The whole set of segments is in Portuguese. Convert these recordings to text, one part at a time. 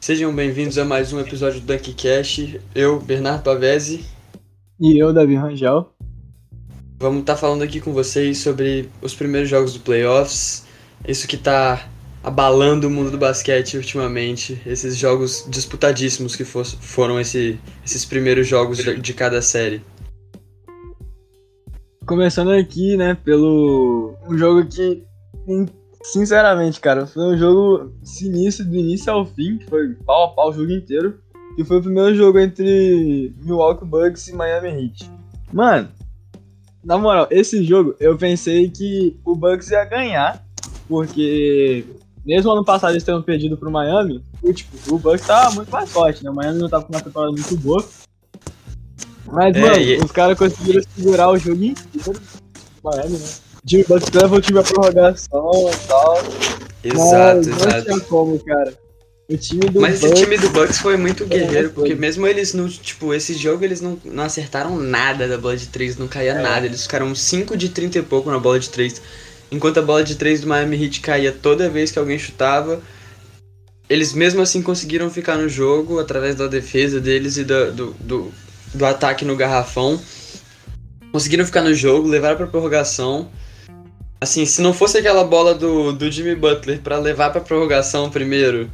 Sejam bem-vindos a mais um episódio do Dunkcast. Eu, Bernardo Pavese. E eu, Davi Rangel. Vamos estar tá falando aqui com vocês sobre os primeiros jogos do playoffs. Isso que está abalando o mundo do basquete ultimamente. Esses jogos disputadíssimos que for, foram esse, esses primeiros jogos de cada série. Começando aqui, né, pelo um jogo que Sinceramente, cara, foi um jogo sinistro do início ao fim, que foi pau a pau o jogo inteiro. E foi o primeiro jogo entre Milwaukee Bucks e Miami Heat. Mano, na moral, esse jogo eu pensei que o Bucks ia ganhar, porque mesmo ano passado eles tendo perdido pro Miami, o, tipo, o Bucks tava muito mais forte, né? O Miami não tava com uma temporada muito boa. Mas, é, mano, e... os caras conseguiram segurar o jogo inteiro. Miami, né? Jimmy Butler leva o time à prorrogação e tal. Exato, mas exato. Não tinha como, cara. O time do Mas Bucks... esse time do Bucks foi muito guerreiro, porque mesmo eles no, tipo, esse jogo eles não, não acertaram nada da bola de 3, não caía é. nada. Eles ficaram 5 de 30 e pouco na bola de 3. Enquanto a bola de 3 do Miami Heat caía toda vez que alguém chutava. Eles mesmo assim conseguiram ficar no jogo através da defesa deles e do, do, do, do ataque no garrafão. Conseguiram ficar no jogo, levaram pra prorrogação. Assim, se não fosse aquela bola do, do Jimmy Butler para levar pra prorrogação primeiro,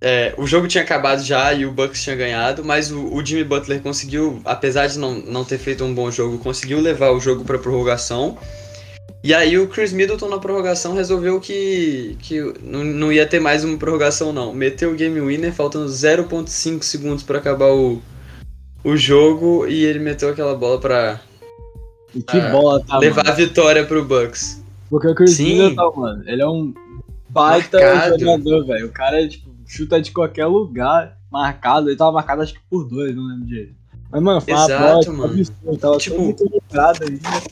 é, o jogo tinha acabado já e o Bucks tinha ganhado, mas o, o, Jimmy Butler conseguiu, apesar de não, não ter feito um bom jogo, conseguiu levar o jogo pra prorrogação. E aí o Chris Middleton na prorrogação resolveu que, que não, não ia ter mais uma prorrogação não. Meteu o game winner faltando 0.5 segundos para acabar o, o jogo e ele meteu aquela bola para e que ah, bola, tá, Levar mano. a vitória pro Bucks. Porque o Chris Middleton, mano, ele é um baita marcado. jogador, velho. O cara, tipo, chuta de qualquer lugar, marcado. Ele tava marcado, acho que por dois, não lembro direito. Mas, mano, foi Exato, uma mano. Absurdo, tava tipo, muito ligado aí. Né?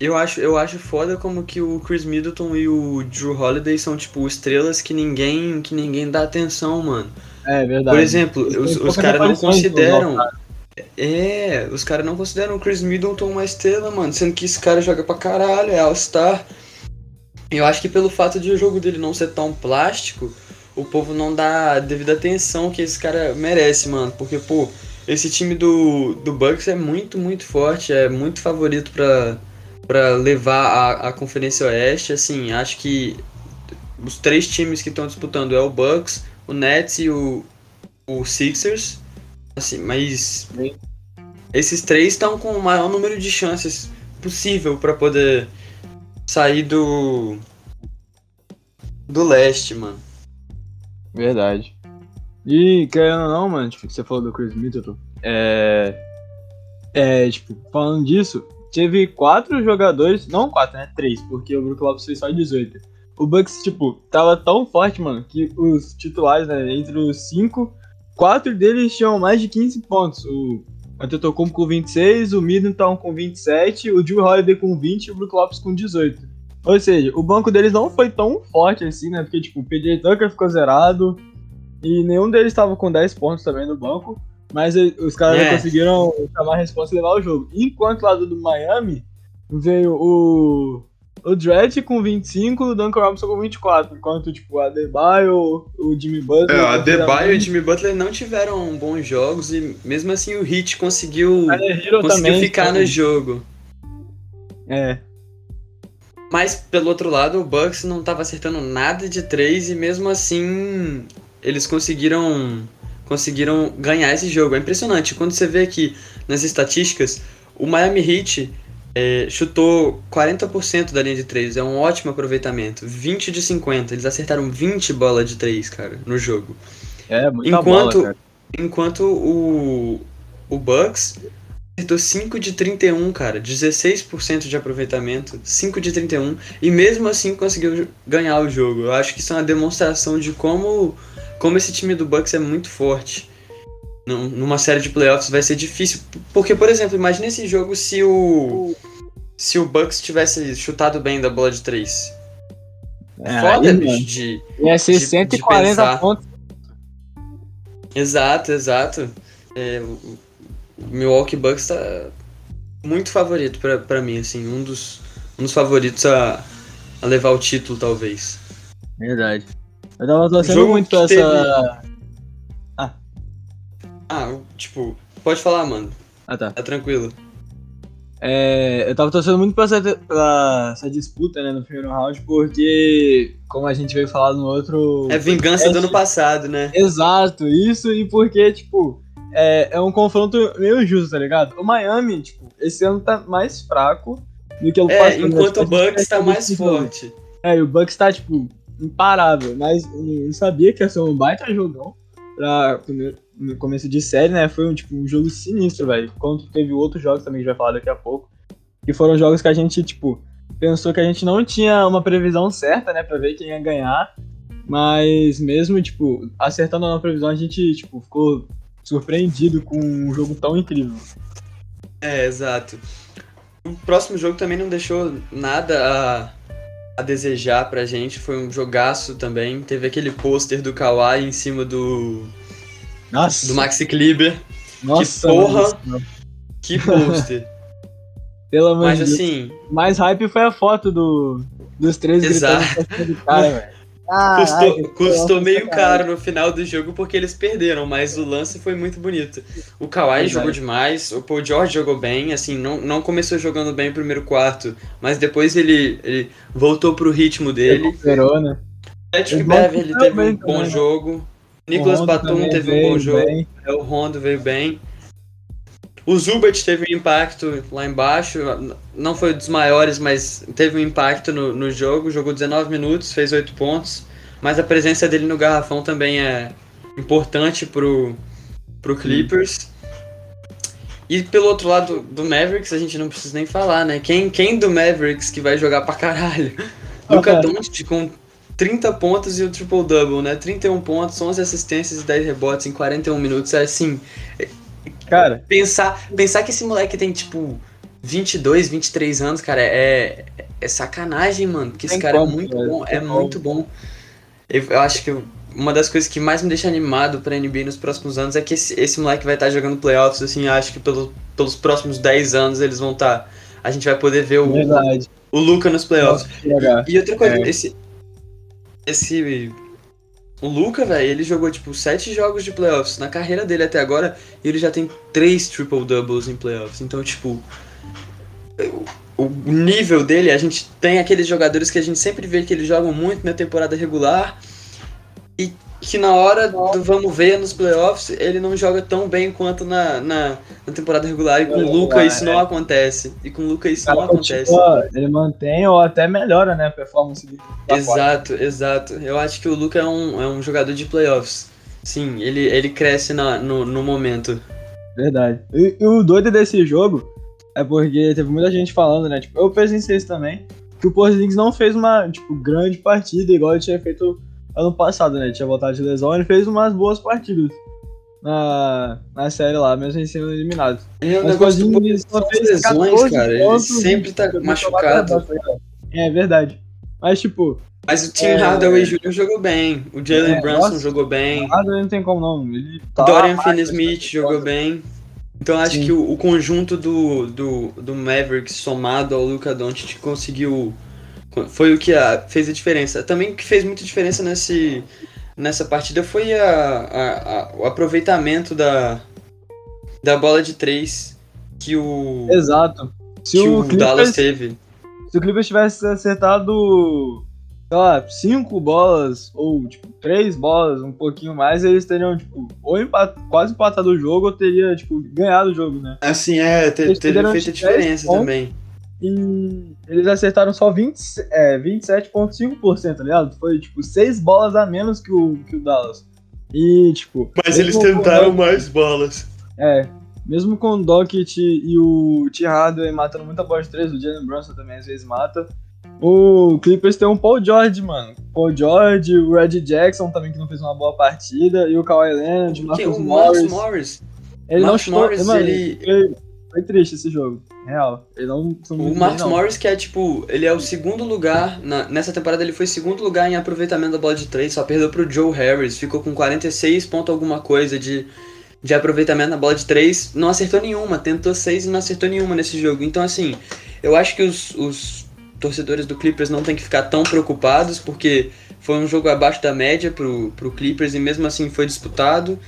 Eu acho, eu acho foda como que o Chris Middleton e o Drew Holiday são, tipo, estrelas que ninguém, que ninguém dá atenção, mano. É, verdade. Por exemplo, os, os caras não consideram... É, os caras não consideram o Chris Middleton uma estrela, mano. Sendo que esse cara joga pra caralho, é All-Star. Eu acho que pelo fato de o jogo dele não ser tão plástico, o povo não dá a devida atenção que esse cara merece, mano. Porque, pô, esse time do, do Bucks é muito, muito forte, é muito favorito pra, pra levar a, a Conferência Oeste. Assim, acho que os três times que estão disputando é o Bucks, o Nets e o, o Sixers. Assim, mas esses três estão com o maior número de chances possível para poder sair do do leste, mano. Verdade. E querendo ou não, mano, tipo, você falou do Chris Middleton, é é, tipo, falando disso, teve quatro jogadores, não quatro, né, três, porque o Brook Lopes fez só 18. O Bucks, tipo, tava tão forte, mano, que os titulares, né, entre os cinco quatro deles tinham mais de 15 pontos. O Antetokounmpo com 26, o Middleton com 27, o Drew Holiday com 20 e o Brook Lopes com 18. Ou seja, o banco deles não foi tão forte assim, né? Porque, tipo, o PJ Tucker ficou zerado e nenhum deles estava com 10 pontos também no banco. Mas os caras é. conseguiram chamar a resposta e levar o jogo. Enquanto lá do Miami veio o o Dredd com 25 o Duncan Robinson com 24. Enquanto, tipo, o Adebayo, o Jimmy Butler... É, o Adebayo e o Jimmy Butler não tiveram bons jogos e mesmo assim o Hit conseguiu, conseguiu também, ficar também. no jogo. É. Mas, pelo outro lado, o Bucks não estava acertando nada de 3 e mesmo assim eles conseguiram conseguiram ganhar esse jogo. É impressionante. Quando você vê aqui nas estatísticas, o Miami Heat é, chutou 40% da linha de 3, é um ótimo aproveitamento. 20 de 50, eles acertaram 20 bolas de 3, cara, no jogo. É, muita enquanto, bola, cara. Enquanto o, o Bucks acertou 5 de 31, cara, 16% de aproveitamento, 5 de 31, e mesmo assim conseguiu ganhar o jogo. Eu acho que isso é uma demonstração de como, como esse time do Bucks é muito forte numa série de playoffs vai ser difícil. Porque, por exemplo, imagine esse jogo se o. Se o Bucks tivesse chutado bem da bola de 3. É, Foda, aí, bicho, de. Ia ser de, 140 de pontos. Exato, exato. É, o Milwaukee Bucks tá muito favorito para mim, assim, um dos, um dos favoritos a, a levar o título, talvez. Verdade. Eu tava torcendo Jogo muito pra teve- essa. Ah, tipo, pode falar, mano. Ah, tá. Tá tranquilo. É, eu tava torcendo muito pra essa, pra essa disputa, né, no primeiro round, porque, como a gente veio falar no outro. É vingança do podcast- ano passado, né? Exato, isso e porque, tipo, é, é um confronto meio justo, tá ligado? O Miami, tipo, esse ano tá mais fraco do que o É, passado. né? enquanto Tipo, o gente Bucks tá percebe mais forte. É, e o Bucks tá, tipo, imparável, mas eu sabia que ia ser um baita jogão pra primeiro, no começo de série, né? Foi um, tipo, um jogo sinistro, velho. Quando teve outros jogos também que a gente vai falar daqui a pouco. Que foram jogos que a gente, tipo, pensou que a gente não tinha uma previsão certa, né, pra ver quem ia ganhar. Mas mesmo, tipo, acertando a previsão, a gente, tipo, ficou surpreendido com um jogo tão incrível. É, exato. O próximo jogo também não deixou nada a, a desejar pra gente. Foi um jogaço também. Teve aquele pôster do Kawhi em cima do, Nossa! do Maxi Kleber. nossa, porra! mano, Que pôster. Pelo amor Mas de Deus. assim, mais hype foi a foto do, dos três Exato. gritando do cara, velho. custou, Caralho, custou que meio caro no final do jogo porque eles perderam, mas o lance foi muito bonito. O Kawhi jogou demais, o Paul George jogou bem, assim, não, não começou jogando bem o primeiro quarto, mas depois ele, ele voltou pro ritmo dele. Recuperou, né? Patrick Beverly teve um bom também, né? jogo. Nicolas Batum teve um bom jogo. bem. É, O Rondo veio bem. O Zubat teve um impacto lá embaixo. Não foi dos maiores, mas teve um impacto no, no jogo. Jogou 19 minutos, fez 8 pontos. Mas a presença dele no garrafão também é importante pro, pro Clippers. E pelo outro lado do Mavericks, a gente não precisa nem falar, né? Quem, quem do Mavericks que vai jogar pra caralho? Luca Doncic com 30 pontos e o triple-double, né? 31 pontos, 11 assistências e 10 rebotes em 41 minutos. É assim, Cara, pensar, pensar que esse moleque tem, tipo, 22, 23 anos, cara, é, é sacanagem, mano. Porque esse cara como, é muito velho, bom, é como. muito bom. Eu, eu acho que uma das coisas que mais me deixa animado pra NBA nos próximos anos é que esse, esse moleque vai estar jogando playoffs, assim, acho que pelo, pelos próximos 10 anos eles vão estar... a gente vai poder ver o, verdade. o Luca nos playoffs. Legal. E outra coisa, É. esse. Esse. O Luca, velho, ele jogou tipo sete jogos de playoffs na carreira dele até agora e ele já tem três triple doubles em playoffs. Então, tipo. O nível dele, a gente tem aqueles jogadores que a gente sempre vê que eles jogam muito na temporada regular e que na hora do vamos ver nos playoffs ele não joga tão bem quanto na, na, na temporada regular. E com o Luca isso não acontece. E com o Luca isso cara não acontece. ele mantém ou até melhora, né, a performance dele. fora. Exato, exato. Eu acho que o Luca é um, é um jogador de playoffs. Sim, ele, ele cresce na, no, no momento. Verdade. E, e o doido desse jogo é porque teve muita gente falando, né? Tipo, eu presenciei isso também, que o Porzingis não fez uma, tipo, grande partida igual ele tinha feito ano passado, né? Ele tinha voltado de lesão, ele fez umas boas partidas na, na série lá, mesmo em sendo eliminado. É um Mas negócio do são só fez lesões, 14 cara. Ele pontos, sempre tá machucado. abaixo, É verdade. Mas, tipo, Mas o Tim É. Hardaway Jr. jogou bem. O Jalen É, Brunson nossa. jogou bem. nada não tem como não. Ele tá Dorian Finney-Smith jogou bem. Então acho Sim. que o, o conjunto do, do, do Mavericks somado ao Luca Doncic conseguiu... Foi o que a- fez a diferença. Também o que fez muita diferença nesse, nessa partida foi a, a- a- o aproveitamento da, da bola de três que o, Exato. Se que o, o Dallas Clippers, teve. se o Clippers tivesse acertado, sei lá, cinco bolas ou tipo três bolas, um pouquinho mais, eles teriam tipo ou empat- quase empatado o jogo ou teria tipo ganhado o jogo, né? Assim, é, te, Eles teve perderam feita a de 10 diferença pontos. também. E eles acertaram só 20, é, 27,5%, tá ligado? Foi tipo seis bolas a menos que o, que o Dallas. E tipo. Mas eles tentaram Doc- mais bolas. É. Mesmo com o Dockett e o T. Hardaway matando muita bola de três, o Jalen Brunson também às vezes mata. O Clippers tem um Paul George, mano. Paul George, o Red Jackson também que não fez uma boa partida, e o Kawhi Leonard, o Que Marcus o Marcus Morris. Morris. Ele não Marcus chutou, Morris, mano, ele- foi, foi triste esse jogo, real. Ele não O bem, não. Morris, que é tipo, ele é o segundo lugar, na- nessa temporada ele foi segundo lugar em aproveitamento da bola de três, só perdeu pro Joe Harris, ficou com 46 ponto alguma coisa de, de aproveitamento na bola de três, não acertou nenhuma, tentou seis e não acertou nenhuma nesse jogo. Então assim, eu acho que os, os torcedores do Clippers não tem que ficar tão preocupados, porque Foi um jogo abaixo da média pro, pro Clippers e mesmo assim foi disputado.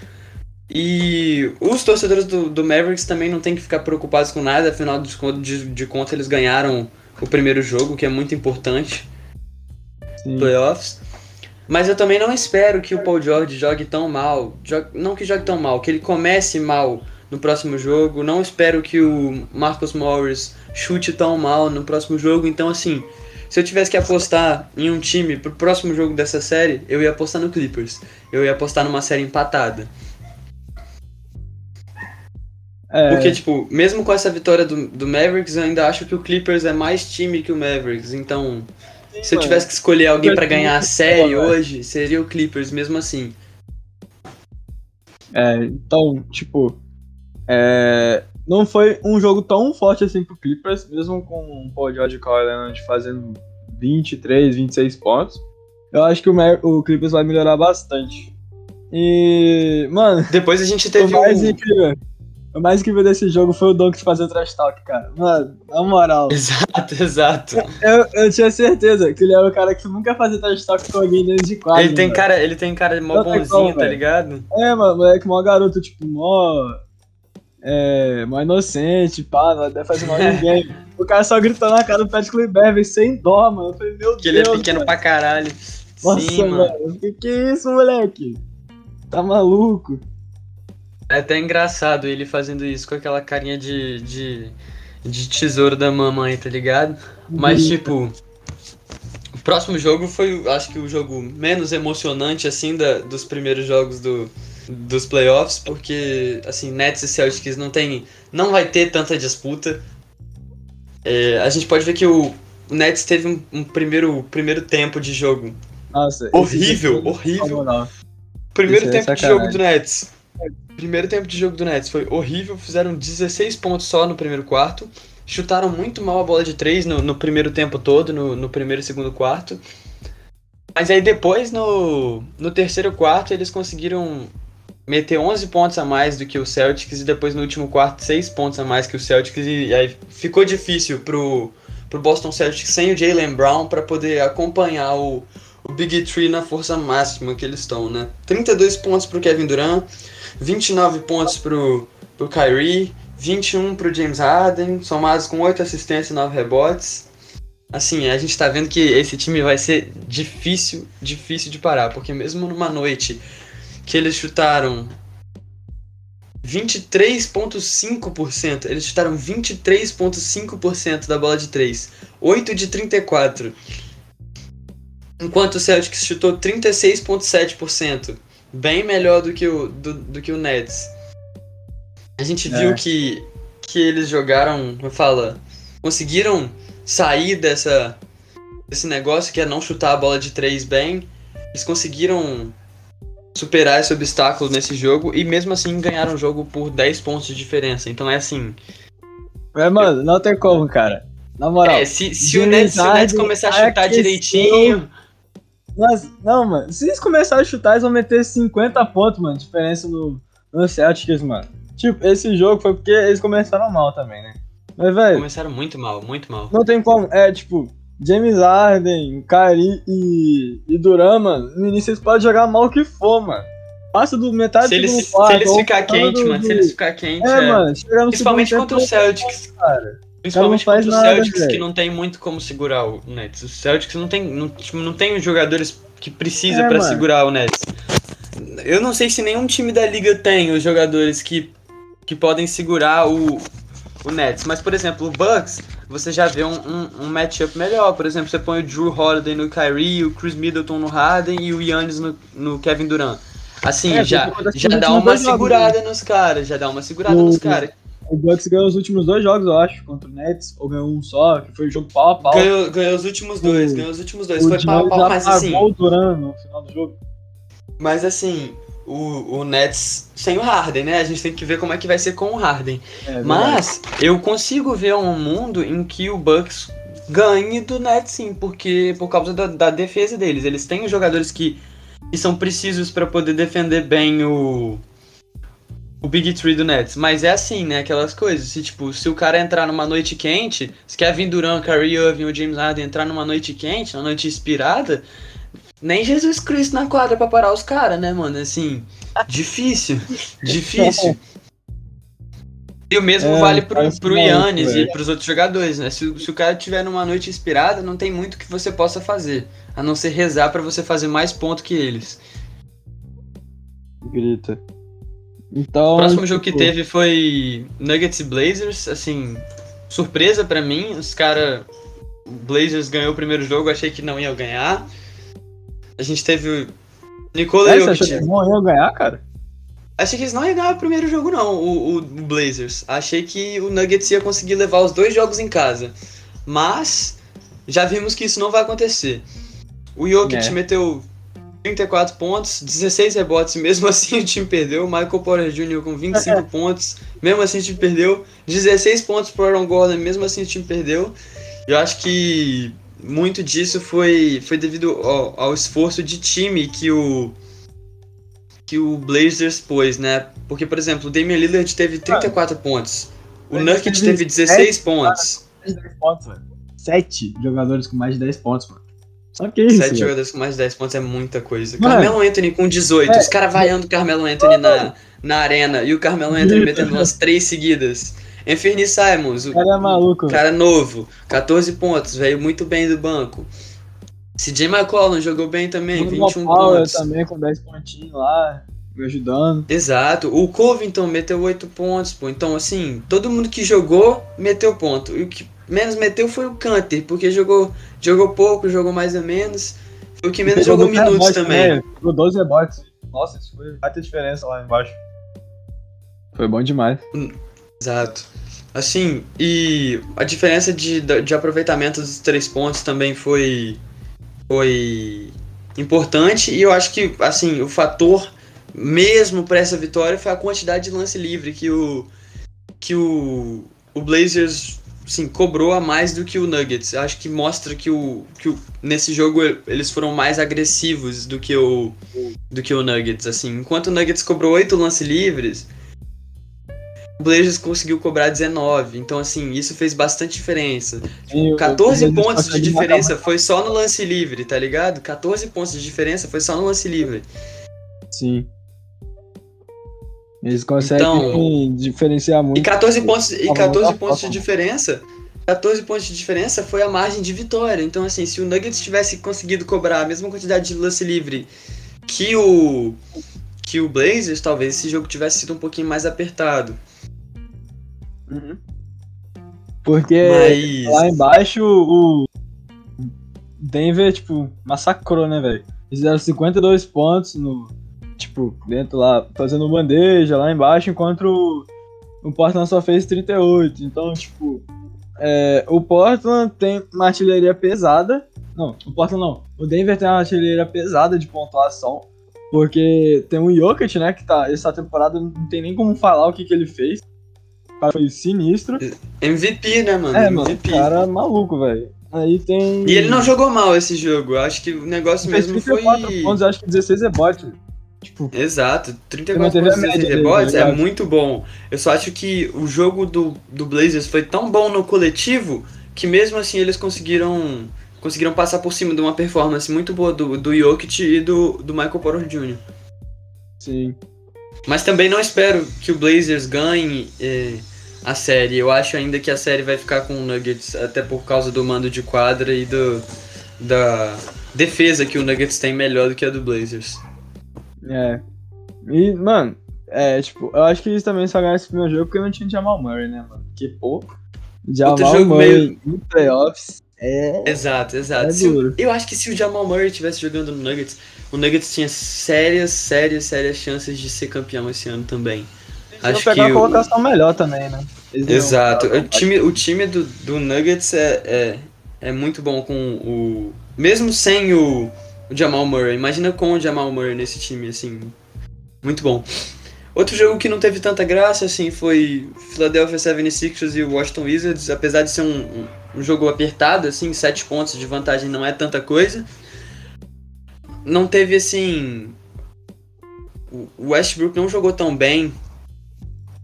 E os torcedores do, do Mavericks também não tem que ficar preocupados com nada, afinal de, de, de contas eles ganharam o primeiro jogo, que é muito importante. Sim. Playoffs. Mas eu também não espero que o Paul George jogue tão mal. Jogue, não que jogue tão mal, que ele comece mal no próximo jogo. Não espero que o Marcus Morris chute tão mal no próximo jogo. Então, assim, se eu tivesse que apostar em um time pro próximo jogo dessa série, eu ia apostar no Clippers. Eu ia apostar numa série empatada. É... Porque, tipo, mesmo com essa vitória do, do Mavericks, eu ainda acho que o Clippers é mais time que o Mavericks. Então, Sim, se eu mano. tivesse que escolher alguém para ganhar a série hoje, seria o Clippers, mesmo assim. É, então, tipo, é, não foi um jogo tão forte assim pro Clippers, mesmo com o Paul George e Kawhi Leonard fazendo 23, 26 pontos. Eu acho que o, o Clippers vai melhorar bastante. E, mano. Depois a gente teve o mais um... incrível. O mais incrível desse jogo foi o Donkey fazer o trash talk, cara. Mano, na moral. Exato, exato. Eu, eu tinha certeza que ele era o cara que nunca fazia trash talk com alguém dentro de quadra. Ele tem cara, ele tem cara de mó bonzinho, como, tá ligado? É, mano, moleque, mó garoto, tipo, mó é, mó inocente, pá, não deve fazer mal ninguém. o cara só gritou na cara do Patrick Beverly sem dó, mano. Eu falei, meu que Deus. Que ele é pequeno cara. pra caralho. Nossa, Sim, mano. Que que é isso, moleque? Tá maluco? É até engraçado ele fazendo isso com aquela carinha de, de, de tesouro da mamãe, tá ligado? Mas, tipo, o próximo jogo foi, acho que o jogo menos emocionante, assim, da, dos primeiros jogos do, dos playoffs, porque assim, Nets e Celtics não tem, não vai ter tanta disputa. É, a gente pode ver que o, o Nets teve um, um, primeiro, primeiro tempo de jogo Nossa, horrível, horrível. Primeiro tempo de jogo do Nets. Primeiro tempo de jogo do Nets foi horrível, fizeram 16 pontos só no primeiro quarto. Chutaram muito mal a bola de 3 no, no primeiro tempo todo, no, no primeiro e segundo quarto. Mas aí depois, no, no terceiro quarto, eles conseguiram meter 11 pontos a mais do que o Celtics e depois no último quarto 6 pontos a mais que o Celtics e aí ficou difícil pro, pro Boston Celtics sem o Jalen Brown para poder acompanhar o, o Big Three na força máxima que eles estão, né? 32 pontos pro Kevin Durant, 29 pontos pro, pro Kyrie, 21 pro James Harden, somados com 8 assistências e 9 rebotes. Assim, a gente tá vendo que esse time vai ser difícil, difícil de parar, porque mesmo numa noite que eles chutaram 23,5%. Eles chutaram 23,5% da bola de 3. 8 de 34. Enquanto o Celtics chutou 36,7%. Bem melhor do que o, do, do que o Nets. A gente viu é. que, que eles jogaram, eu falo, conseguiram sair dessa, desse negócio que é não chutar a bola de 3 bem. Eles conseguiram superar esse obstáculo nesse jogo e mesmo assim ganhar um jogo por 10 pontos de diferença. Então é assim. É, mano, não tem como, cara. Na moral. É, se, se, o, Nets, se o Nets começar a chutar aqueceu... direitinho. Mas, não, mano. Se eles começarem a chutar, eles vão meter 50 pontos, mano. Diferença no, no Celtics, mano. Tipo, esse jogo foi porque eles começaram mal também, né? Mas, velho. Começaram muito mal, muito mal. Não tem como. É, tipo, James Harden, Kari e, e Duran, mano, no início eles podem jogar mal que for, mano. Passa do metade se eles, do quarto, Se eles ficar quente, mano, se eles ficar quente, é, é. mano, principalmente contra o Celtics. Cara. Principalmente contra o Celtics, nada, que não tem muito como segurar o Nets. O Celtics não tem, não, tipo, não tem os jogadores que precisa é, para segurar o Nets. Eu não sei se nenhum time da liga tem os jogadores que, que podem segurar o, o Nets. Mas, por exemplo, o Bucks, você já vê um, um, um matchup melhor. Por exemplo, você põe o Drew Holiday no Kyrie, o Chris Middleton no Harden e o Yannis no, no Kevin Durant. Assim, é, já, já dá uma segurada né? nos caras, já dá uma segurada o, nos caras. O Bucks ganhou os últimos dois jogos, eu acho, contra o Nets, ou ganhou um só, que foi o jogo pau a pau. Ganhou, ganhou os últimos dois, o, ganhou os últimos dois. Foi pau a pau, mas assim... o Durant no final do jogo. Mas assim, o, o Nets sem o Harden, né? A gente tem que ver como é que vai ser com o Harden. É, Mas eu consigo ver um mundo em que o Bucks ganhe do Nets sim, porque por causa da, da defesa deles. Eles têm os jogadores que, que são precisos para poder defender bem o o Big Three do Nets. Mas é assim, né? Aquelas coisas. Se, tipo, se o cara entrar numa noite quente, se Kevin Durant, Kyrie Irving ou James Harden entrar numa noite quente, numa noite inspirada, nem Jesus Cristo na quadra pra parar os caras, né, mano? Assim, difícil. difícil. E o mesmo É, vale pro, pro Yannis e pros outros jogadores, né? Se, o- se o cara tiver numa noite inspirada, não tem muito que você possa fazer. A não ser rezar pra você fazer mais ponto que eles. Grita. Então. O próximo jogo que tipo, teve foi Nuggets e Blazers, assim, surpresa pra mim. Os cara, o Blazers ganhou o primeiro jogo, achei que não ia ganhar. A gente teve o Nikola É, você achou que Jokic. eles não iam ganhar, cara? Achei que eles não iam ganhar o primeiro jogo não, o, o- o Blazers. Achei que o Nuggets ia conseguir levar os dois jogos em casa. Mas já vimos que isso não vai acontecer. O Jokic É. meteu 34 pontos, 16 rebotes, mesmo assim o time perdeu. Michael Porter Jr. com 25 pontos, mesmo assim o time perdeu. 16 pontos pro Aaron Gordon, mesmo assim o time perdeu. Eu acho que muito disso foi, foi devido ao, ao esforço de time que o que o Blazers pôs, né? Porque, por exemplo, o Damian Lillard teve 34 pontos. O Nurkic teve teve 16 pontos. Mais de 10 pontos, velho. Sete jogadores com mais de 10 pontos, mano. Só que isso. Sete velho. jogadores com mais de 10 pontos é muita coisa. Mano. Carmelo Anthony com 18. É. Os caras vaiando o Carmelo Anthony na, na arena. E o Carmelo Anthony metendo umas três seguidas. Anthony Simons, o cara é maluco, cara novo, 14 pontos, veio muito bem do banco. CJ McCollum jogou bem também, Norman 21 Powell pontos. também com 10 pontinhos lá, me ajudando. Exato. O Covington meteu 8 pontos, pô. Então, assim, todo mundo que jogou meteu ponto. E o que menos meteu foi o Canter, porque jogou, jogou pouco, jogou mais ou menos. Foi o que menos jogou Pegou minutos também. Pegou 12 rebotes. Nossa, isso foi baita diferença lá embaixo. Foi bom demais. Exato. Assim, e a diferença de, de aproveitamento dos três pontos também foi, foi importante. E eu acho que, assim, o fator mesmo para essa vitória foi a quantidade de lance livre que o, que o, o Blazers assim, cobrou a mais do que o Nuggets. Acho que mostra que, o, que o, nesse jogo eles foram mais agressivos do que o, do que o Nuggets. Assim. Enquanto o Nuggets cobrou oito lances livres, o Blazers conseguiu cobrar 19. Então, assim, isso fez bastante diferença. E o- 14 o- pontos de diferença foi só no lance livre, tá ligado? 14 pontos de diferença foi só no lance livre. Sim. Eles conseguem Então- diferenciar E muito. 14 pontos, e Tá bom, 14 tá pontos de diferença. 14 pontos de diferença foi a margem de vitória. Então, assim, se o Nuggets tivesse conseguido cobrar a mesma quantidade de lance livre que o que o Blazers, talvez esse jogo tivesse sido um pouquinho mais apertado. Uhum. Porque Mas lá embaixo o Denver, tipo, massacrou, né, velho? Eles fizeram 52 pontos no. Tipo, dentro lá, fazendo bandeja lá embaixo, enquanto o, o Portland só fez 38. Então, tipo, é, o Portland tem uma artilharia pesada. Não, o Portland não. O Denver tem uma artilharia pesada de pontuação. Porque tem o Jokic, né, que tá. Essa temporada não tem nem como falar o que, que ele fez. O cara foi sinistro. MVP, né, mano? É, mano, MVP. o cara é maluco, velho. Aí tem. E ele não jogou mal esse jogo. Acho que o negócio fez mesmo foi. 34 pontos, eu acho que 16 rebotes. Tipo, Exato, Você 34 manteve a pontos dele, rebotes é muito bom. Eu só acho que o jogo do, do Blazers foi tão bom no coletivo que mesmo assim eles conseguiram conseguiram passar por cima de uma performance muito boa do, do Jokic e do, do Michael Porter Jr. sim. Mas também não espero que o Blazers ganhe eh, a série. Eu acho ainda que a série vai ficar com o Nuggets, até por causa do mando de quadra e do, da defesa que o Nuggets tem melhor do que a do Blazers. É. E, mano, é, tipo, eu acho que eles também só ganharam esse primeiro jogo porque não tinha Jamal Murray, né, mano? Porque, pô, Jamal jogo Murray em playoffs é. Exato, exato. É Se o- duro. eu acho que se o Jamal Murray estivesse jogando no Nuggets, o Nuggets tinha sérias, sérias, sérias chances de ser campeão esse ano também. Eles acho pegar que uma o- colocação melhor também, né? Eles Exato. O time, o time do, do Nuggets é, é, é muito bom com o. Mesmo sem o, o Jamal Murray. Imagina com o Jamal Murray nesse time, assim. Muito bom. Outro jogo que não teve tanta graça, assim, foi Philadelphia 76ers e Washington Wizards. Apesar de ser um, um, jogo apertado, assim, sete pontos de vantagem não é tanta coisa. Não teve, assim... O o Westbrook não jogou tão bem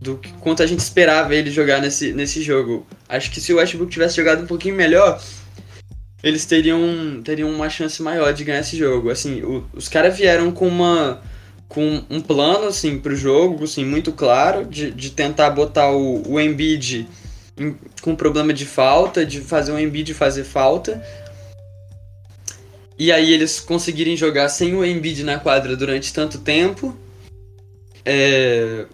do que quanto a gente esperava ele jogar nesse, nesse jogo. Acho que se o Westbrook tivesse jogado um pouquinho melhor, eles teriam, teriam uma chance maior de ganhar esse jogo. Assim, o, os caras vieram com uma com um plano assim pro jogo, assim, muito claro de, de tentar botar o, o Embiid em, com problema de falta, de fazer o Embiid fazer falta. E aí eles conseguirem jogar sem o Embiid na quadra durante tanto tempo. É,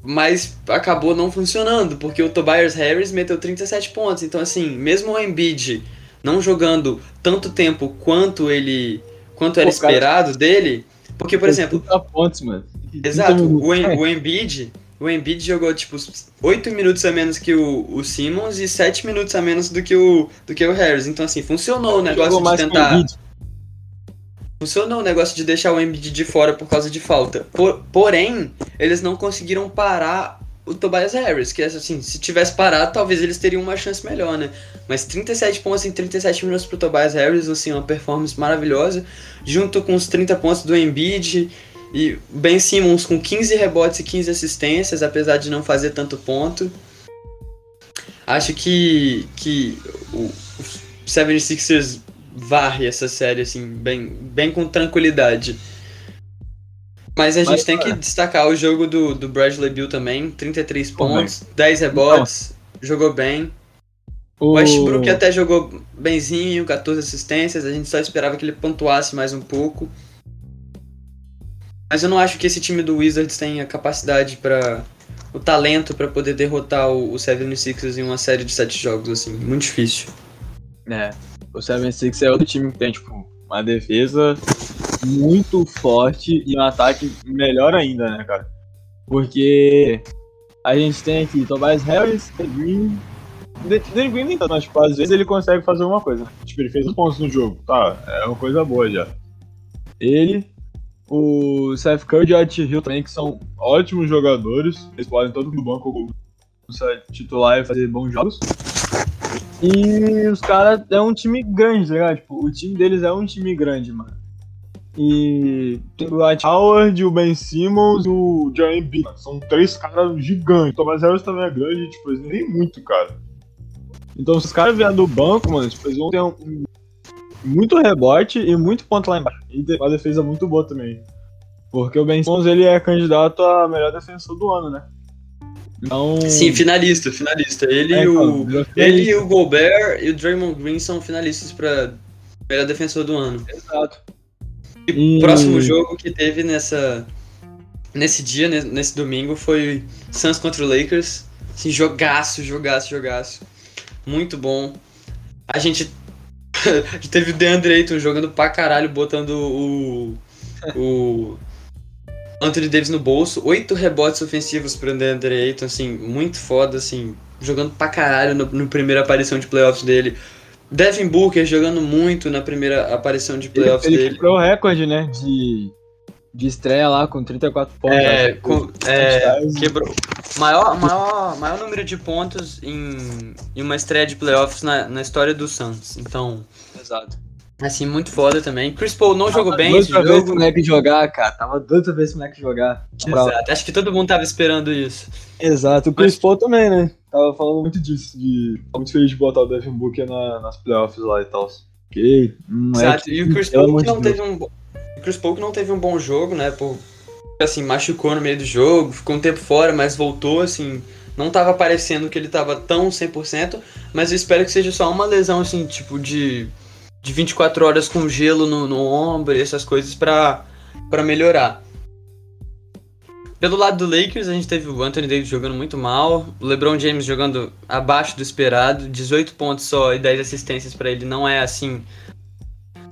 mas acabou não funcionando, porque o Tobias Harris meteu 37 pontos. Então, assim, mesmo o Embiid não jogando tanto tempo quanto ele quanto era Pô, esperado cara, dele, porque por exemplo, pontos, mano. Exato, o, em, o Embiid, o Embiid jogou tipo 8 minutos a menos que o, o Simmons e 7 minutos a menos do que o do que o Harris. Então assim, funcionou o negócio de tentar Funcionou o negócio de deixar o Embiid de fora por causa de falta. Por, porém, eles não conseguiram parar o Tobias Harris, que assim, se tivesse parado, talvez eles teriam uma chance melhor, né? Mas 37 pontos em 37 minutos pro Tobias Harris, assim, uma performance maravilhosa, junto com os 30 pontos do Embiid e Ben Simmons com 15 rebotes e 15 assistências, apesar de não fazer tanto ponto. Acho que, que o, o 76ers varre essa série, assim, bem, bem com tranquilidade. Mas a gente Mas, tem que destacar o jogo do, do Bradley Bill também. 33 pontos, 10 rebotes, jogou bem. O Westbrook até jogou benzinho, 14 assistências. A gente só esperava que ele pontuasse mais um pouco. Mas eu não acho que esse time do Wizards tenha capacidade para o talento para poder derrotar o, o 76ers em uma série de 7 jogos assim, muito difícil. É. O 76 é outro time que tem tipo uma defesa muito forte e um ataque melhor ainda, né, cara? Porque a gente tem aqui Tobias Harris, Green. Danny Green nem tanto, mas tipo, às vezes ele consegue fazer alguma coisa. Tipo, ele fez os pontos no jogo, tá? É uma coisa boa já. Ele, o Seth Curry e o Art Hill também, que são ótimos jogadores. Eles podem tanto no banco titular e fazer bons jogos. E os caras é um time grande, tá ligado? Tipo, o time deles é um time grande, mano. E tem o Dwight Howard, o Ben Simmons e o Jeremy B. São três caras gigantes. O Thomas Harris também é grande, tipo, eles nem muito, cara. Então, se os caras vierem do banco, mano, tipo, eles vão ter um, um, muito rebote e muito ponto lá embaixo. E uma defesa muito boa também. Porque o Ben Simmons, ele é candidato a melhor defensor do ano, né? Então... Sim, finalista, finalista. Ele, é, o, ele e o Gobert e o Draymond Green são finalistas para melhor defensor do ano. Exato. E o próximo jogo que teve nessa nesse dia, nesse domingo, foi Suns contra o Lakers. Assim, jogaço, jogaço, jogaço. Muito bom. A gente teve o DeAndre Ayton jogando pra caralho, botando o, o Anthony Davis no bolso. Oito rebotes ofensivos pro DeAndre Ayton, assim, muito foda, assim, jogando pra caralho no, no primeira aparição de playoffs dele. Devin Booker jogando muito na primeira aparição de playoffs ele, ele dele. quebrou o recorde, né? De, de estreia lá com 34 pontos. É, com, é quebrou. Maior, maior, maior número de pontos em, em uma estreia de playoffs na, na história do Suns. Então. Exato. Assim, muito foda também. Chris Paul não tava jogou bem esse jogo. Vez moleque jogar, cara. Tava doido pra ver esse moleque jogar. Exato. Acho que todo mundo tava esperando isso. Exato. O Chris Mas... Paul também, né? Tava falando muito disso. De... Tava muito feliz de botar o Devin Booker na, nas playoffs lá e tal. Ok. Exato. E o Chris Paul que não teve um... Chris Paul que não teve um bom jogo, né? Por... Assim, machucou no meio do jogo. Ficou um tempo fora, mas voltou, assim... Não tava parecendo que ele tava tão 100%, mas eu espero que seja só uma lesão, assim, tipo, de de 24 horas com gelo no, no ombro, essas coisas para melhorar. Pelo lado do Lakers, a gente teve o Anthony Davis jogando muito mal, o LeBron James jogando abaixo do esperado, 18 pontos só e 10 assistências para ele não é assim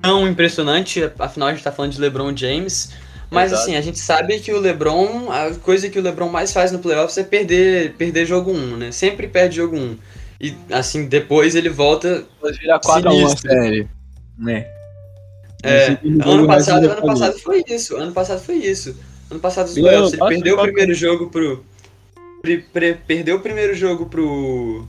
tão impressionante, afinal a gente tá falando de LeBron James. Mas Exato. assim, a gente sabe que o LeBron, a coisa que o LeBron mais faz no playoffs é perder, perder jogo 1, né? Sempre perde jogo 1. E assim, depois ele volta. Depois vira 4 a 1 a série né? É, ano passado, ano passado foi isso. Ano passado foi isso. Ano passado os ele perdeu o primeiro jogo pro. Pre, pre, perdeu o primeiro jogo pro.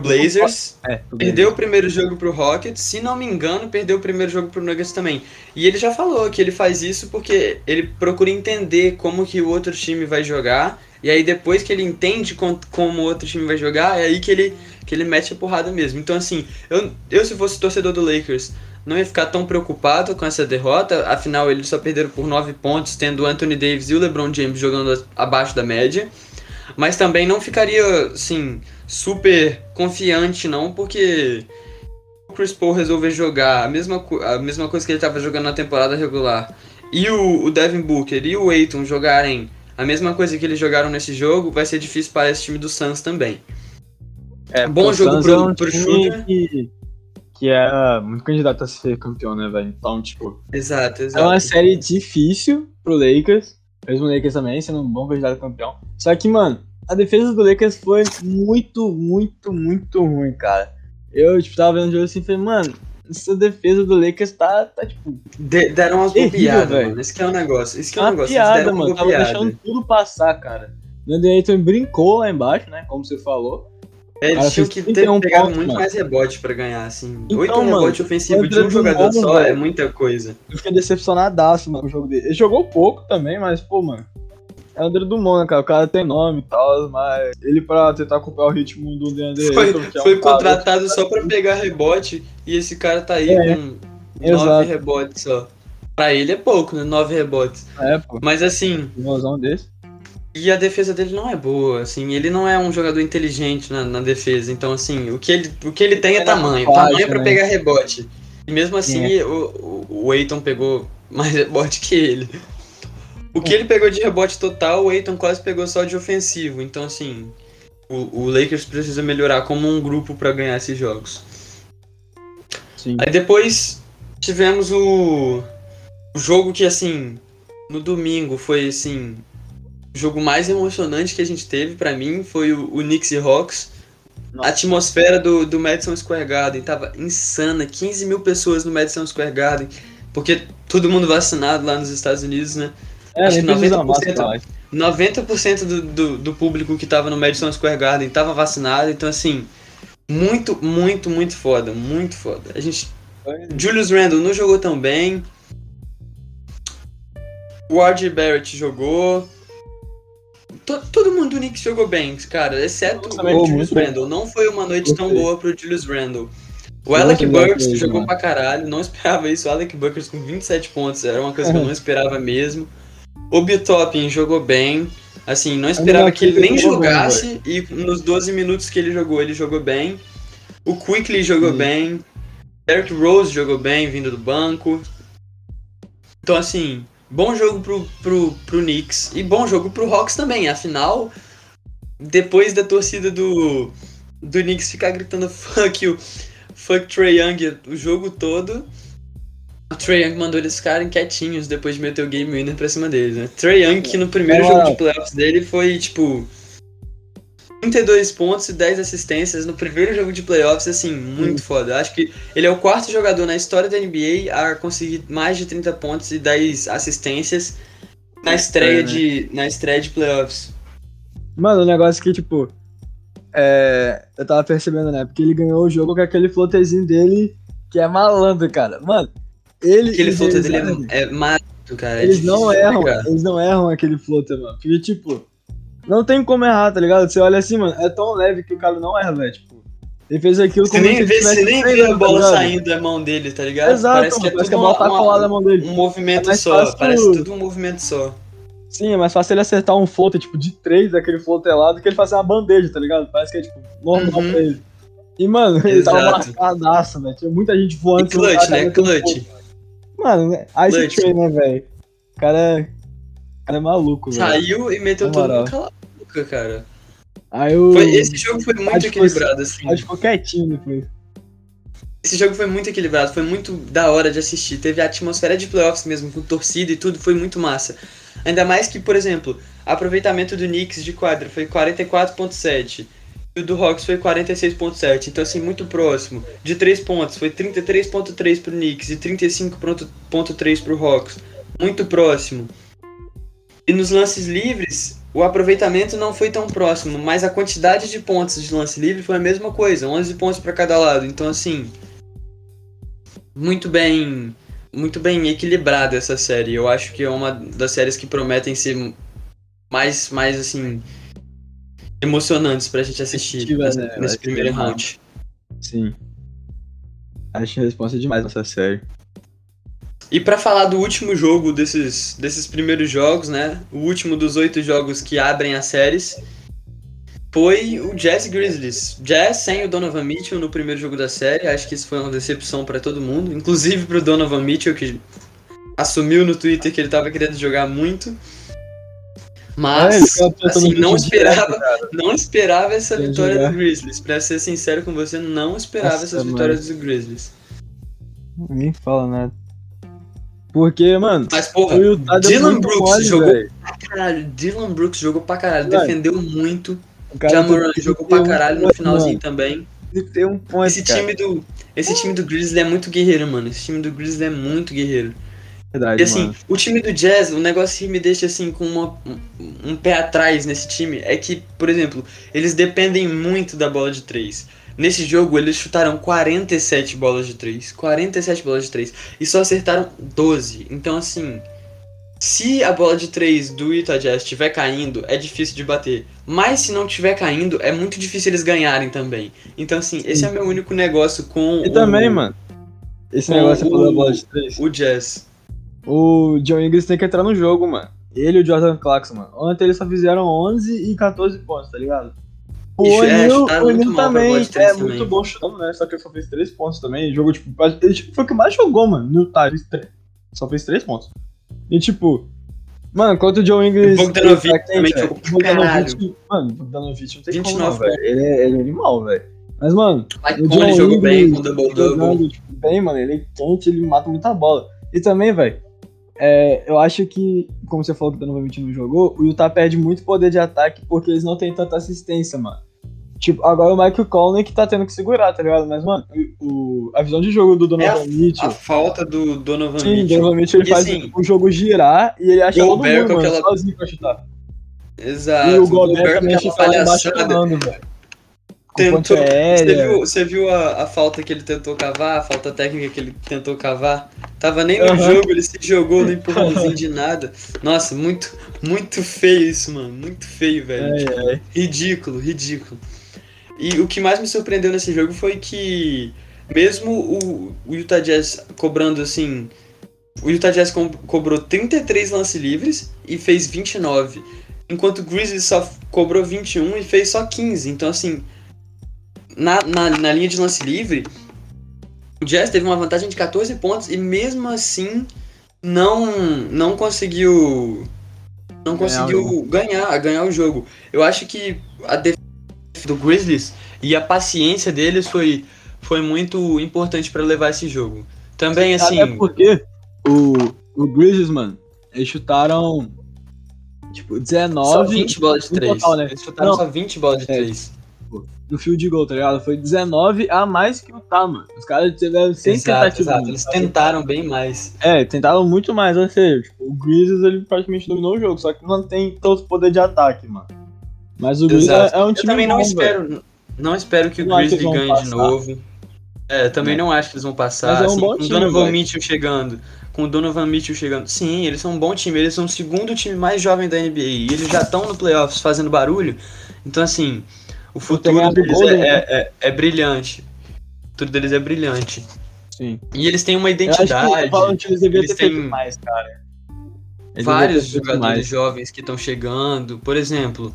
Blazers. É, perdeu o primeiro jogo pro Rockets. Se não me engano, perdeu o primeiro jogo pro Nuggets também. E ele já falou que ele faz isso porque ele procura entender como que o outro time vai jogar. E aí depois que ele entende com, como o outro time vai jogar, é aí que ele, que ele mete a porrada mesmo. Então assim, eu, eu se fosse torcedor do Lakers, não ia ficar tão preocupado com essa derrota, afinal eles só perderam por 9 pontos, tendo o Anthony Davis e o LeBron James jogando abaixo da média. Mas também não ficaria, assim, super confiante não, porque o Chris Paul resolver jogar a mesma, a mesma coisa que ele estava jogando na temporada regular e o, o Devin Booker e o Aiton jogarem a mesma coisa que eles jogaram nesse jogo, vai ser difícil para esse time do Suns também. É, bom jogo pro, é um pro Shooter. Que, que é muito candidato a ser campeão, né, velho? Então, tipo. Exato, exato. É uma série difícil pro Lakers. Mesmo o Lakers também, sendo um bom candidato a campeão. Só que, mano, a defesa do Lakers foi muito, muito, muito ruim, cara. Eu, tipo, tava vendo o jogo assim e falei, mano, essa defesa do Lakers tá, tá tipo. De, deram umas bobeadas, mano. Esse que é o um negócio. Esse que é o um negócio. Piada, mano. Tava deixando tudo passar, cara. O Andy Ayton brincou lá embaixo, né? Como você falou. É, eles tinham que ter um pegado ponto, muito mano. mais rebote pra ganhar, assim. Então, Oito rebote ofensivo de um jogador novo, só velho. é muita coisa. Eu fiquei decepcionadaço, mano, com o jogo dele. Ele jogou pouco também, mas, pô, mano. É o André Dumont, né, cara? O cara tem nome e tal, mas ele pra tentar acompanhar o ritmo do Deandre Foi, é foi um contratado só pra pegar rebote e esse cara tá aí é, com exato. nove rebotes só. Pra ele é pouco, né? Nove rebotes. É, pô. Mas assim. Um desse. E a defesa dele não é boa, assim, ele não é um jogador inteligente na, na defesa, então assim, o que ele, o que ele tem é, é tamanho, tamanho é pra né? pegar rebote. E mesmo assim, é. o, o Aiton pegou mais rebote que ele. O que ele pegou de rebote total, o Aiton quase pegou só de ofensivo. Então, assim, o, o Lakers precisa melhorar como um grupo para ganhar esses jogos. Sim. Aí depois tivemos o, o jogo que, assim, no domingo foi, assim, o jogo mais emocionante que a gente teve para mim foi o, o Knicks e Hawks. Nossa. A atmosfera do, do Madison Square Garden tava insana, 15 mil pessoas no Madison Square Garden, porque todo mundo vacinado lá nos Estados Unidos, né? É, Acho que 90%, 90 do, do, do público que tava no Madison Square Garden tava vacinado, então assim, muito, muito, muito foda, muito foda. A gente. Julius Randle não jogou tão bem. O R.J. Barrett jogou. Todo, todo mundo do Knicks jogou bem, cara, exceto o Julius Randle. Não foi uma noite tão boa pro Julius Randle. O Alec Burks jogou pra caralho, não esperava isso. O Alec Burks com 27 pontos, era uma coisa que eu não esperava mesmo. O Bitopin jogou bem. Assim, não esperava que ele nem jogasse. E nos 12 minutos que ele jogou, ele jogou bem. O Quickly jogou Sim. bem. Derrick Rose jogou bem, vindo do banco. Então, assim, bom jogo pro, pro, pro Knicks. E bom jogo pro Hawks também. Afinal, depois da torcida do, do Knicks ficar gritando fuck you, fuck Trey Young o jogo todo o Trae Young mandou eles ficarem quietinhos depois de meter o game winner pra cima deles, né? Trae Young, que no primeiro jogo de playoffs dele foi, tipo, 32 pontos e 10 assistências no primeiro jogo de playoffs, assim, muito foda. Acho que ele é o quarto jogador na história da NBA a conseguir mais de 30 pontos e 10 assistências na estreia, é, né? de, na estreia de playoffs. Mano, o negócio que, tipo, é, eu tava percebendo, né? Porque ele ganhou o jogo com aquele flotezinho dele que é malandro, cara. Mano, ele, aquele floater dele é, é mato, cara. É eles não erram, eles não erram aquele floater, mano. Porque, tipo, não tem como errar, tá ligado? Você olha assim, mano, é tão leve que o cara não erra, velho. Tipo, ele fez aquilo você nem vê, Você nem vê a bola tá saindo da mão dele, tá ligado? Exato, parece mano, que, é parece que a bola tá colada na mão dele. Um movimento é só, fácil... parece tudo um movimento só. Sim, é mais fácil ele acertar um floater, tipo, de três daquele floater lá do que ele fazer uma bandeja, tá ligado? Parece que é, tipo, normal uhum. pra ele. E, mano, Exato. ele tava marcadaço, velho. Tinha muita gente voando. E clutch, né? Clutch. Mano, Ice Train, né, velho? O cara, cara é maluco, velho. Saiu e meteu todo mundo cala boca, cara. Aí o... Foi, esse jogo foi muito equilibrado, assim. Acho que ficou quietinho depois. Esse jogo foi muito equilibrado, foi muito da hora de assistir. Teve a atmosfera de playoffs mesmo, com torcida e tudo, foi muito massa. Ainda mais que, por exemplo, aproveitamento do Knicks de quadra foi 44.7 e o do Hawks foi 46.7, então assim, muito próximo. De 3 pontos, foi 33.3 pro Knicks e 35.3 pro Hawks. Muito próximo. E nos lances livres, o aproveitamento não foi tão próximo, mas a quantidade de pontos de lance livre foi a mesma coisa, 11 pontos para cada lado. Então assim, muito bem, muito bem equilibrada essa série. Eu acho que é uma das séries que prometem ser mais, mais assim, emocionantes pra gente assistir nessa- né? nesse primeiro que- round. Sim. Acho resposta demais nessa série. E pra falar do último jogo desses, desses primeiros jogos, né? O último dos oito jogos que abrem as séries foi o Jazz Grizzlies. Jazz sem o Donovan Mitchell no primeiro jogo da série. Acho que isso foi uma decepção pra todo mundo, inclusive pro Donovan Mitchell que assumiu no Twitter que ele tava querendo jogar muito. Mas tentando assim, não esperava, direto, não esperava essa Quer vitória jogar. do Grizzlies. Pra ser sincero com você, não esperava Nossa, essas mano. vitórias do Grizzlies. Ninguém fala nada. Porque, mano, Mas porra, Dylan Brooks mole, jogou velho. pra caralho. Dylan Brooks jogou pra caralho, defendeu muito. Jamoran jogou pra um caralho no ponto, finalzinho mano. também. Tem um ponto, Esse cara. time do esse time do Grizzlies é muito guerreiro, mano. Esse time do Grizzlies é muito guerreiro. Verdade, E assim, mano. o time do Jazz, o negócio que me deixa assim com uma- um, um pé atrás nesse time é que, por exemplo, eles dependem muito da bola de três. Nesse jogo eles chutaram 47 bolas de três, 47 bolas de três e só acertaram 12. Então assim, se a bola de três do Utah Jazz estiver caindo, é difícil de bater. Mas se não estiver caindo, é muito difícil eles ganharem também. Então assim, esse é meu único negócio com E o, também, mano. Esse negócio o- da bola de três. o Jazz. O John Ingles tem que entrar no jogo, mano. Ele e o Jordan Clarkson, mano. Ontem eles só fizeram 11 e 14 pontos, tá ligado? O E, é, o mal pra também três é também. muito bom chutando, né? Só que ele só fez 3 pontos também. Jogou, tipo, ele tipo, foi o que mais jogou, mano. No Utah, ele fez três- só fez 3 pontos. E tipo, mano, quanto o John Ingles. O Bogdanovic ele tá também jogou pra Bogdanovic- Mano, o Bogdanovic não tem 29 como, velho. Ele, é- ele é animal, velho. Mas, mano, Mike o John jogou bem com double-double. jogando, tipo, bem, mano. Ele é quente, ele mata muita bola. E também, velho, é, eu acho que, como você falou que o Donovan Mitchell não jogou, o Utah perde muito poder de ataque porque eles não têm tanta assistência, mano. Tipo, agora o Michael Conley que tá tendo que segurar, tá ligado? Mas, mano, o, o- a visão de jogo do Donovan A Mitchell. falta do Donovan Sim, o Mitchell. Donovan Mitchell ele E faz assim, o jogo girar e ele acha todo Gobert mundo, mano, aquela- sozinho pra chutar. Exato. e o Gobert também embaixo palhaçada. falando, velho. Tentou, você viu, você viu a, a falta que ele tentou cavar, a falta técnica que ele tentou cavar? Tava nem no Aham. jogo, ele se jogou no empurrãozinho de nada. Nossa, muito, muito feio isso, mano. Muito feio, velho. Ridículo, ridículo. E o que mais me surpreendeu nesse jogo foi que, mesmo o, o Utah Jazz cobrando assim. O Utah Jazz co- cobrou 33 lances livres e fez 29. Enquanto o Grizzlies só cobrou 21 e fez só 15. Então, assim, na, na, na linha de lance livre, o Jazz teve uma vantagem de 14 pontos e mesmo assim não, não conseguiu. Não Ganhar conseguiu ganhar, ganhar o jogo. Eu acho que a defesa do Grizzlies e a paciência deles foi, foi muito importante para levar esse jogo. Também, assim. Até porque o, o Grizzlies, mano, eles chutaram tipo Só 19 20 bolas de no 3. total, né? Eles chutaram Não. só 20 bolas de É. 3. no field goal, tá ligado? Foi 19 a mais que o Tá, mano. Os caras tiveram 100 Exato, tentativas. Eles tentaram bem mais. É, tentaram muito mais, ou seja, tipo, o Grizzlies ele praticamente dominou o jogo, só que não tem tanto poder de ataque, mano. Mas o Grizzlies Exato. é, é um Eu time também não bom, espero. velho. Não espero que o Não acho que Grizzly eles vão ganhe de passar. novo. É, também É. não acho que eles vão passar. Mas é um assim, bom com o time, Donovan velho. Mitchell chegando. Com o Donovan Mitchell chegando. Sim, eles são um bom time. Eles são o segundo time mais jovem da NBA. E eles já estão no playoffs fazendo barulho. Então, assim, o futuro o deles Golden, é, né? é, é, é brilhante. O futuro deles é brilhante. Sim. E eles têm uma Eu acho que identidade. o devia eles têm mais, cara. Ele vários jogadores mais. jovens que estão chegando. Por exemplo,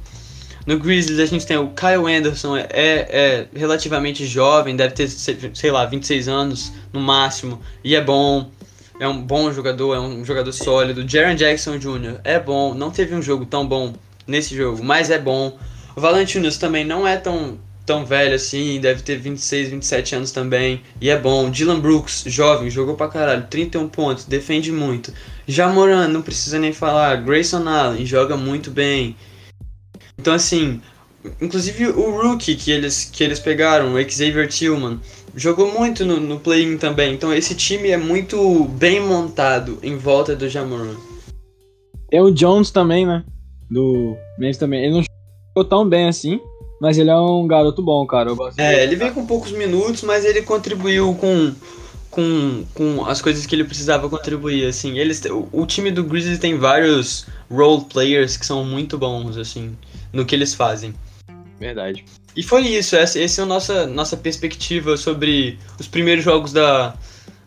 no Grizzlies a gente tem o Kyle Anderson, é, é relativamente jovem, deve ter, se- sei lá, 26 anos no máximo, e é bom. É um bom jogador, é um jogador sólido. Jaron Jackson Jr. é bom, não teve um jogo tão bom nesse jogo, mas é bom. O Valentinos também não é tão, tão velho assim, deve ter 26, 27 anos também, e é bom. Dylan Brooks, jovem, jogou pra caralho, 31 pontos, defende muito. Jamoran, não precisa nem falar. Grayson Allen joga muito bem. Então, assim, inclusive o rookie que eles, que eles pegaram, o Xavier Tillman, jogou muito no, no play-in também. Então, esse time é muito bem montado em volta do Jamoran. Tem o Jones também, né? Do Memphis também. Ele não jogou tão bem assim, mas ele é um garoto bom, cara. Eu gosto É, ele veio com poucos minutos, mas ele contribuiu com, com, com as coisas que ele precisava contribuir, assim. Eles, o, o time do Grizzlies tem vários role players que são muito bons, assim, no que eles fazem. Verdade. E foi isso, essa, essa é a nossa, nossa perspectiva sobre os primeiros jogos da,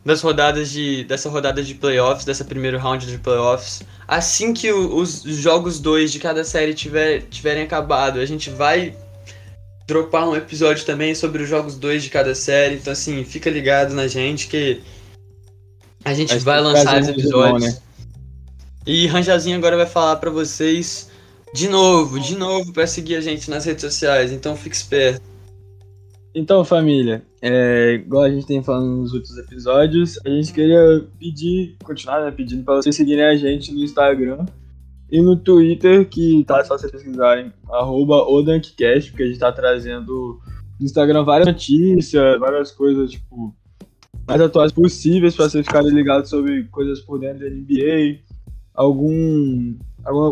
das rodadas de. dessa rodada de playoffs, dessa primeiro round de playoffs. Assim que o, os jogos 2 de cada série tiver, tiverem acabado, a gente vai dropar um episódio também sobre os jogos 2 de cada série. Então assim, fica ligado na gente que a gente vai, vai lançar os episódios. Bom, né? E Ranjazinho agora vai falar para vocês de novo, de novo, para seguir a gente nas redes sociais. Então fique esperto. Então, família, é, igual a gente tem falado nos outros episódios, a gente queria pedir, continuar né, pedindo para vocês seguirem a gente no Instagram e no Twitter, que tá só vocês pesquisarem, arroba Odankcast, porque a gente tá trazendo no Instagram várias notícias, várias coisas, tipo, mais atuais possíveis para vocês ficarem ligados sobre coisas por dentro da NBA, algum,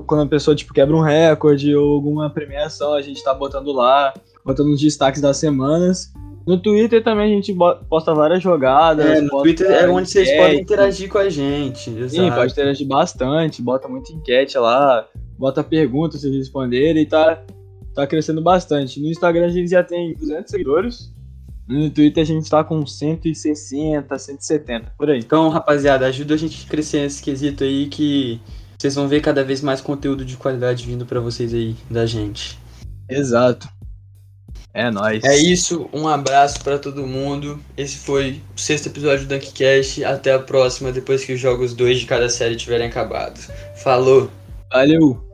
quando a pessoa, tipo, quebra um recorde ou alguma premiação, a gente tá botando lá, botando os destaques das semanas. No Twitter também a gente posta várias jogadas. É, no Twitter é onde vocês podem interagir com a gente. Exato. Sim, pode interagir bastante, bota muita enquete lá, bota perguntas se responderem e tá, tá crescendo bastante. No Instagram a gente já tem 200 seguidores. No Twitter a gente tá com 160, 170, por aí. Então, rapaziada, ajuda a gente a crescer nesse quesito aí que vocês vão ver cada vez mais conteúdo de qualidade vindo para vocês aí da gente. Exato. É nóis. É isso, um abraço para todo mundo. Esse foi o sexto episódio do Dunkcast. Até a próxima, depois que os jogos 2 de cada série tiverem acabado. Falou! Valeu!